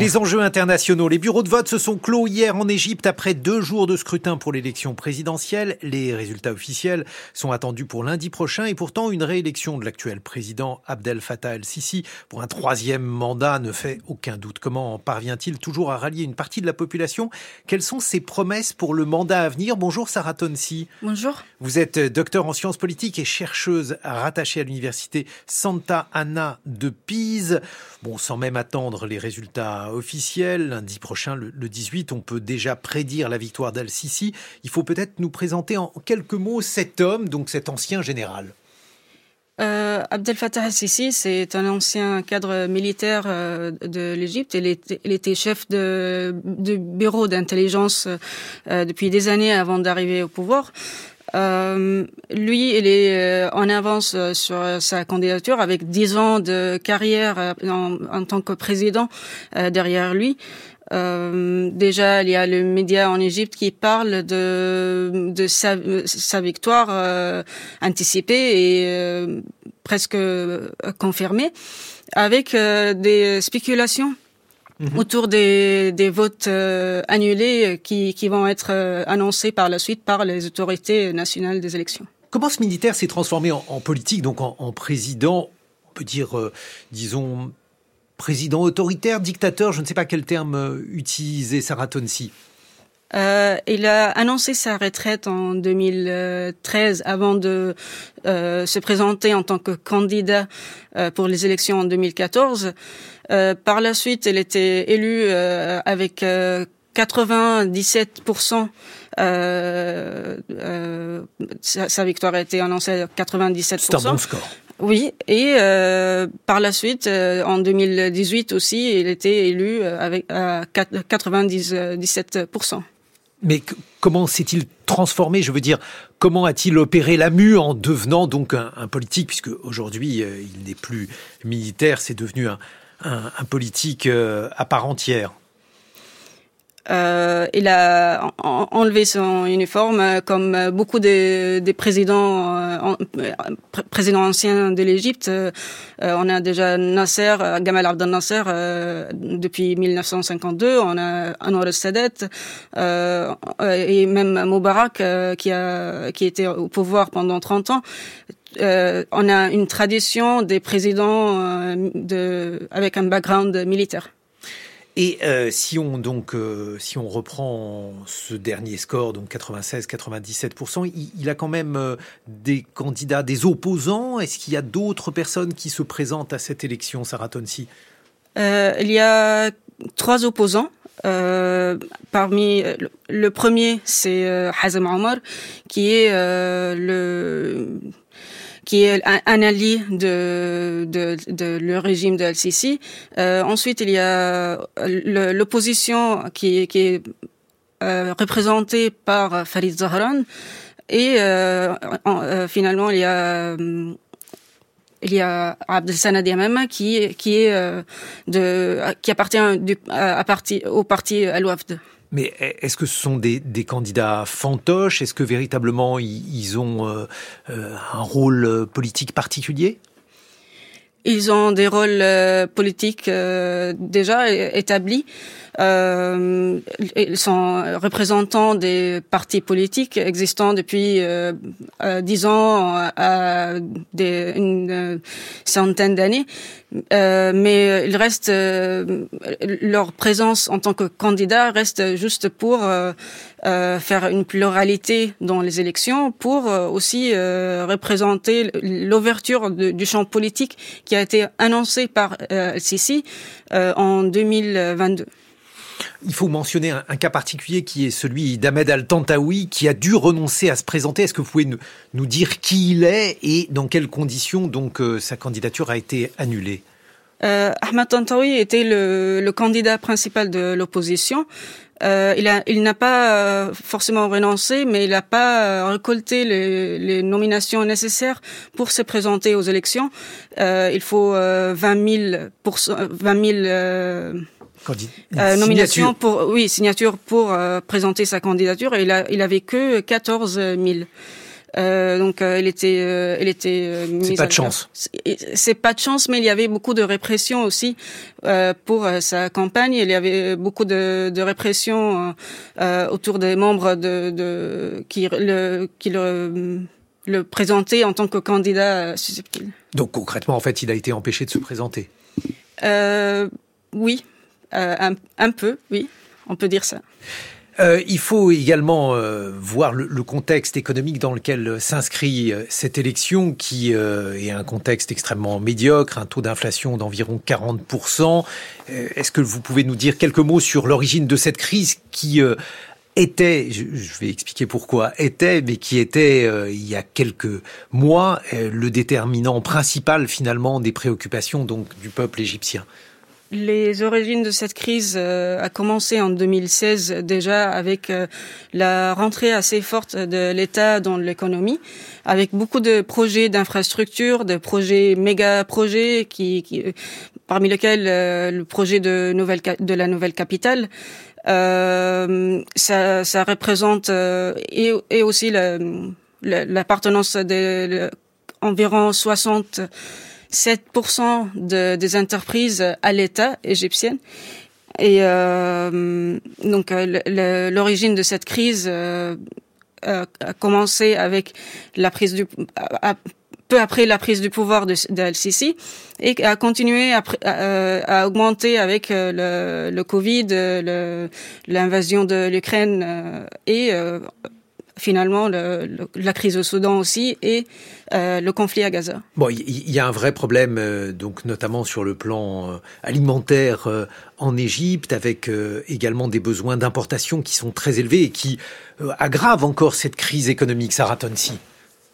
Les enjeux internationaux. Les bureaux de vote se sont clos hier en Égypte après deux jours de scrutin pour l'élection présidentielle. Les résultats officiels sont attendus pour lundi prochain et pourtant une réélection de l'actuel président Abdel Fattah el-Sisi pour un troisième mandat ne fait aucun doute. Comment parvient-il toujours à rallier une partie de la population? Quelles sont ses promesses pour le mandat à venir? Bonjour Sarah Tonsi. Bonjour. Vous êtes docteur en sciences politiques et chercheuse rattachée à l'université Santa Anna de Pise. Bon, sans même attendre les résultats officiel. Lundi prochain, le, 18, on peut déjà prédire la victoire d'Al-Sisi. Il faut peut-être nous présenter en quelques mots cet homme, donc cet ancien général. Euh, Abdel Fattah al-Sisi, c'est un ancien cadre militaire euh, de l'Égypte. Il, était chef de, bureau d'intelligence euh, depuis des années avant d'arriver au pouvoir. Euh, lui, il est euh, en avance euh, sur sa candidature avec dix ans de carrière en, tant que président derrière lui. déjà, il y a le média en Égypte qui parle de, de sa, sa victoire anticipée et presque confirmée, avec des spéculations Mhm. autour des, des votes euh, annulés qui, qui vont être euh, annoncés par la suite par les autorités nationales des élections. Comment ce militaire s'est transformé en, en, politique, donc en, en, président, on peut dire, euh, disons, président autoritaire, dictateur, je ne sais pas quel terme utiliser, Sarah Tonsi euh, il a annoncé sa retraite en 2013 avant de euh, se présenter en tant que candidat euh, pour les élections en 2014. Euh, par la suite, il était élu euh, avec 97%. Sa, sa, victoire a été annoncée à 97%. C'est un bon score. Oui, et par la suite, en 2018 aussi, il était élu avec à 97%. Mais comment s'est-il transformé? Je veux dire, comment a-t-il opéré la mue en devenant donc un, politique, puisque aujourd'hui euh, il n'est plus militaire, c'est devenu un, politique euh, à part entière euh, il a enlevé son uniforme euh, comme euh, beaucoup des, des présidents euh, présidents anciens de l'Égypte. on a déjà Nasser, Gamal Abdel Nasser depuis 1952. On a Anwar Sadat et même Moubarak qui a qui était au pouvoir pendant 30 ans. Euh, on a une tradition des présidents euh, de, avec un background militaire. Et euh, si on donc euh, si on reprend ce dernier score, donc 96-97%, il, a quand même euh, des candidats, des opposants. Est-ce qu'il y a d'autres personnes qui se présentent à cette élection, Sarah Tonsi Il y a trois opposants. parmi le, premier, c'est Hazem Omar, qui est le qui est un, allié de, de, de, le régime de Al-Sisi. Euh, ensuite, il y a l'opposition qui, qui est euh, représentée par Farid Zahran. Et euh, euh finalement, il y a il y a Abdel Sanad Yamama qui qui est euh, de qui appartient du, à, parti, au parti Al-Wafd. Mais est-ce que ce sont des, candidats fantoches? Est-ce que véritablement ils, ont euh, euh, un rôle euh, politique particulier? Ils ont des rôles politiques déjà établis. Euh, sont représentants des partis politiques existants depuis euh, dix ans à des, une centaine d'années. Euh, mais il reste leur présence en tant que candidat reste juste pour euh, faire une pluralité dans les élections, pour aussi représenter l'ouverture du champ politique qui a été annoncé par Sisi en 2022. Il faut mentionner un, cas particulier qui est celui d'Ahmed Al-Tantawi qui a dû renoncer à se présenter. Est-ce que vous pouvez nous, dire qui il est et dans quelles conditions donc euh, sa candidature a été annulée? Euh, Ahmed Tantawi était le, candidat principal de l'opposition. Euh, il n'a pas euh, forcément renoncé, mais il n'a pas récolté les, les, nominations nécessaires pour se présenter aux élections. Il faut 20 000 pour 20 000 nominations pour oui signatures pour présenter sa candidature et il a il avait que 14 000. Euh, donc euh, elle était, euh, elle était euh, C'est pas de chance. C'est pas de chance, mais il y avait beaucoup de répression aussi pour sa campagne. Il y avait beaucoup de, de répression autour des membres de, de qui le qui le le présentaient en tant que candidat susceptible. Donc concrètement, en fait, il a été empêché de se présenter. oui, un, un peu, oui, on peut dire ça. Euh, il faut également euh, voir le, contexte économique dans lequel s'inscrit euh, cette élection, qui euh, est un contexte extrêmement médiocre, un taux d'inflation d'environ 40%. Est-ce que vous pouvez nous dire quelques mots sur l'origine de cette crise qui était, je, vais expliquer pourquoi, était, mais qui était il y a quelques mois le déterminant principal finalement des préoccupations donc du peuple égyptien? Les origines de cette crise euh, a commencé en 2016 déjà avec euh, la rentrée assez forte de l'État dans l'économie, avec beaucoup de projets d'infrastructures, de projets méga projets qui, qui parmi lesquels euh, le projet de nouvelle de la nouvelle capitale. ça, ça représente et, et aussi l'appartenance de, environ 60 7% de, des entreprises à l'État égyptien. Et euh, donc euh, l'origine de cette crise euh, a commencé avec la prise du peu après la prise du pouvoir de, de sisi et a continué à, à, augmenter avec le, le Covid, l'invasion de l'Ukraine et finalement le, la crise au Soudan aussi et euh, le conflit à Gaza. Bon, il y, a un vrai problème, euh, donc notamment sur le plan euh, alimentaire en Égypte, avec également des besoins d'importation qui sont très élevés et qui aggravent encore cette crise économique. Sarah Tonsi.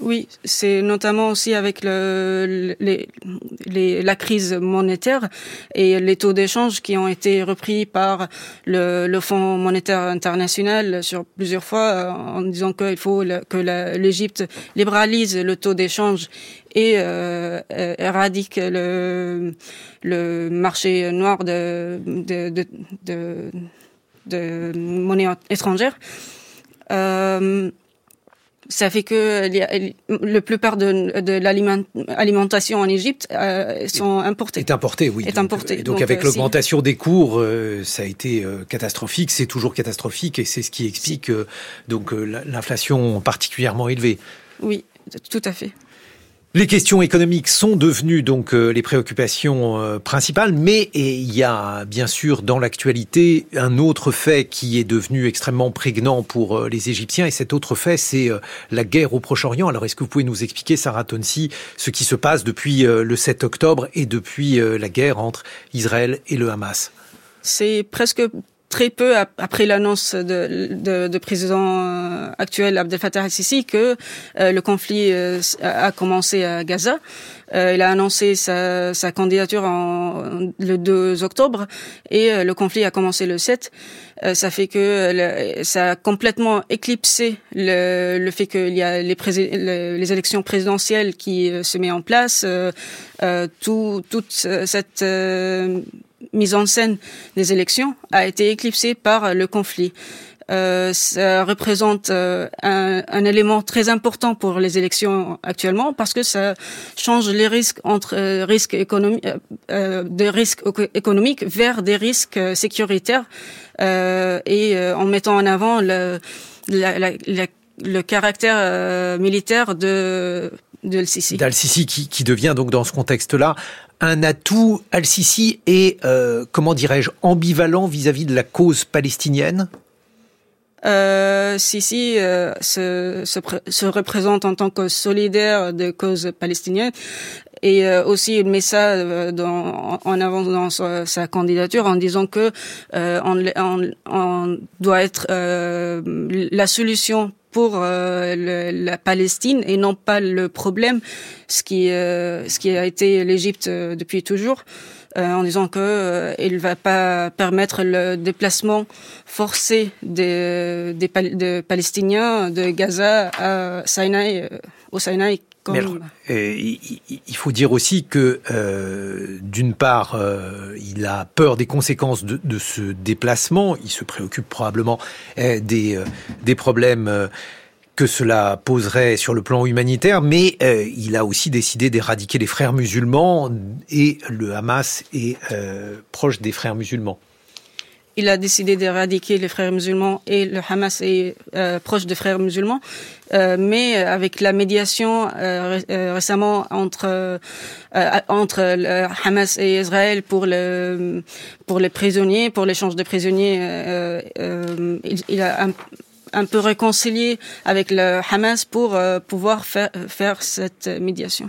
Oui, c'est notamment aussi avec le, la crise monétaire et les taux d'échange qui ont été repris par le, Fonds monétaire international sur plusieurs fois euh, en disant qu'il faut que l'Égypte libéralise le taux d'échange et euh, éradique le, marché noir de, de monnaie étrangère. Euh, ça fait que la plupart de, de l'alimentation en Égypte euh, sont importées. Est importée, oui. Est importée. Et donc, avec euh, l'augmentation des cours, euh, ça a été catastrophique. C'est toujours catastrophique, et c'est ce qui explique donc l'inflation particulièrement élevée. Oui, tout à fait. Les questions économiques sont devenues donc euh, les préoccupations euh, principales, mais il y a bien sûr dans l'actualité un autre fait qui est devenu extrêmement prégnant pour euh, les Égyptiens, et cet autre fait, c'est la guerre au Proche-Orient. Alors, est-ce que vous pouvez nous expliquer, Sarah Tonsi, ce qui se passe depuis le 7 octobre et depuis la guerre entre Israël et le Hamas? C'est presque très peu après l'annonce de, de, de, président euh, actuel Abdel Fattah al-Sisi que euh, le conflit euh, a commencé à Gaza. il a annoncé sa, sa candidature en, le 2 octobre et le conflit a commencé le 7. ça fait que ça a complètement éclipsé le, le fait qu'il y a les, les, élections présidentielles qui se met en place. tout, toute cette mise en scène des élections a été éclipsée par le conflit. Euh, ça représente euh, un, un, élément très important pour les élections actuellement parce que ça change les risques entre euh, risques économiques, euh, de risques économiques vers des risques sécuritaires et en mettant en avant le, la, la, le caractère militaire de de Al-Sisi. D'Al-Sisi qui, qui devient donc dans ce contexte-là un atout. Al-Sisi est, euh, comment dirais-je, ambivalent vis-à-vis de la cause palestinienne? Euh, Sisi euh, se, se, se, représente en tant que solidaire de cause palestinienne et euh, aussi il met ça euh, dans, en avant dans sa, candidature en disant que euh, on, doit être la solution pour la Palestine et non pas le problème, ce qui, ce qui a été l'Égypte depuis toujours. en disant que il va pas permettre le déplacement forcé des, des, des Palestiniens de Gaza à Sinaï, au Sinaï mais euh, il faut dire aussi que, euh, d'une part, euh, il a peur des conséquences de, de, ce déplacement. Il se préoccupe probablement des, euh, des problèmes que cela poserait sur le plan humanitaire, mais il a aussi décidé d'éradiquer les frères musulmans et le Hamas est proche des frères musulmans il a décidé d'éradiquer les frères musulmans et le Hamas est euh, proche des frères musulmans. Euh, mais avec la médiation euh, récemment entre entre le Hamas et Israël pour le pour les prisonniers, pour l'échange de prisonniers, il, il, a un, un, peu réconcilié avec le Hamas pour pouvoir faire, faire cette médiation.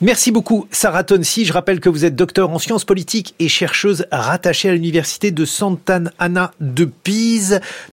Merci beaucoup, Sarah Tonsi. Je rappelle que vous êtes docteur en sciences politiques et chercheuse rattachée à l'université de Sant'Anna de Pise.